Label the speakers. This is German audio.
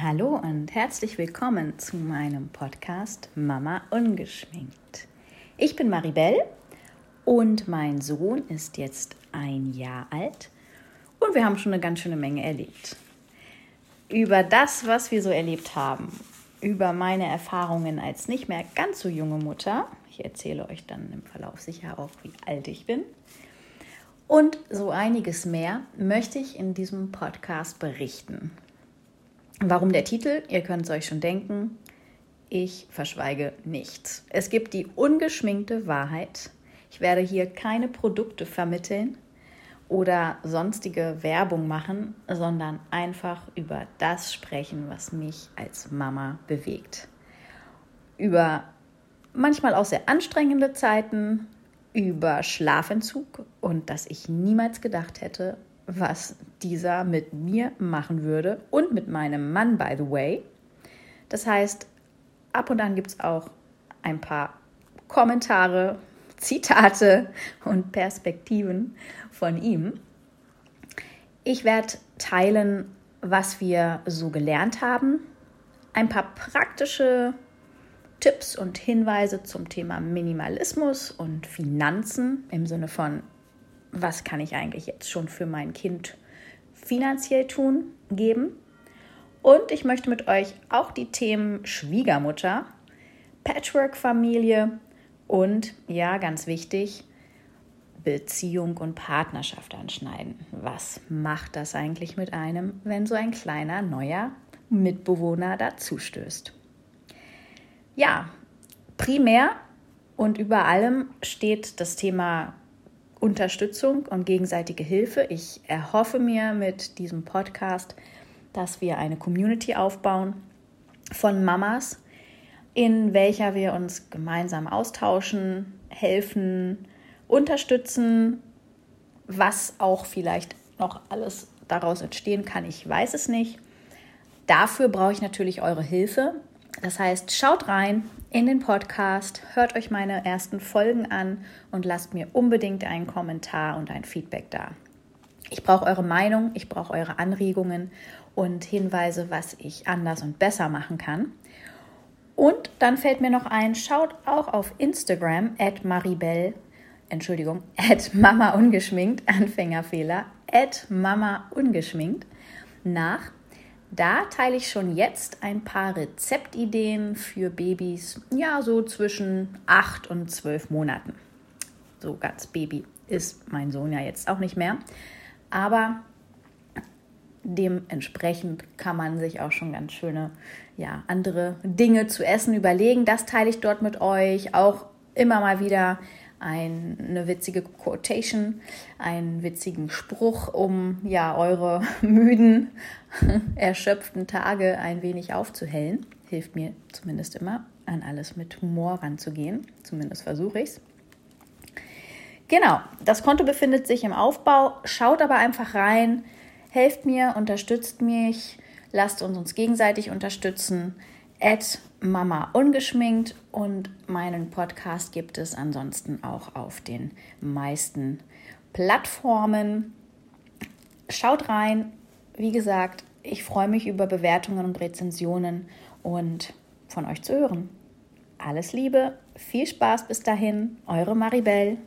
Speaker 1: Hallo und herzlich willkommen zu meinem Podcast Mama ungeschminkt. Ich bin Maribel und mein Sohn ist jetzt ein Jahr alt und wir haben schon eine ganz schöne Menge erlebt. Über das, was wir so erlebt haben, über meine Erfahrungen als nicht mehr ganz so junge Mutter, ich erzähle euch dann im Verlauf sicher auch, wie alt ich bin, und so einiges mehr möchte ich in diesem Podcast berichten. Warum der Titel? Ihr könnt es euch schon denken. Ich verschweige nichts. Es gibt die ungeschminkte Wahrheit. Ich werde hier keine Produkte vermitteln oder sonstige Werbung machen, sondern einfach über das sprechen, was mich als Mama bewegt. Über manchmal auch sehr anstrengende Zeiten, über Schlafentzug und dass ich niemals gedacht hätte, was dieser mit mir machen würde und mit meinem Mann, by the way. Das heißt, ab und an gibt es auch ein paar Kommentare, Zitate und Perspektiven von ihm. Ich werde teilen, was wir so gelernt haben, ein paar praktische Tipps und Hinweise zum Thema Minimalismus und Finanzen im Sinne von, was kann ich eigentlich jetzt schon für mein Kind finanziell tun, geben. Und ich möchte mit euch auch die Themen Schwiegermutter, Patchwork-Familie und, ja, ganz wichtig, Beziehung und Partnerschaft anschneiden. Was macht das eigentlich mit einem, wenn so ein kleiner neuer Mitbewohner dazustößt? Ja, primär und über allem steht das Thema Unterstützung und gegenseitige Hilfe. Ich erhoffe mir mit diesem Podcast, dass wir eine Community aufbauen von Mamas, in welcher wir uns gemeinsam austauschen, helfen, unterstützen, was auch vielleicht noch alles daraus entstehen kann, ich weiß es nicht. Dafür brauche ich natürlich eure Hilfe. Das heißt, schaut rein in den Podcast, hört euch meine ersten Folgen an und lasst mir unbedingt einen Kommentar und ein Feedback da. Ich brauche eure Meinung, ich brauche eure Anregungen und Hinweise, was ich anders und besser machen kann. Und dann fällt mir noch ein, schaut auch auf Instagram at maribel, Entschuldigung, at mama ungeschminkt, Anfängerfehler, at mama ungeschminkt nach da teile ich schon jetzt ein paar Rezeptideen für Babys, ja, so zwischen 8 und 12 Monaten. So ganz Baby ist mein Sohn ja jetzt auch nicht mehr. Aber dementsprechend kann man sich auch schon ganz schöne, ja, andere Dinge zu essen überlegen. Das teile ich dort mit euch. Auch immer mal wieder eine witzige Quotation, einen witzigen Spruch, um ja eure müden, erschöpften Tage ein wenig aufzuhellen. Hilft mir zumindest immer, an alles mit Humor ranzugehen. Zumindest versuche ich es. Genau, das Konto befindet sich im Aufbau. Schaut aber einfach rein, helft mir, unterstützt mich, lasst uns uns gegenseitig unterstützen at Mama ungeschminkt und meinen Podcast gibt es ansonsten auch auf den meisten Plattformen. Schaut rein. Wie gesagt, ich freue mich über Bewertungen und Rezensionen und von euch zu hören. Alles Liebe, viel Spaß bis dahin, eure Maribel.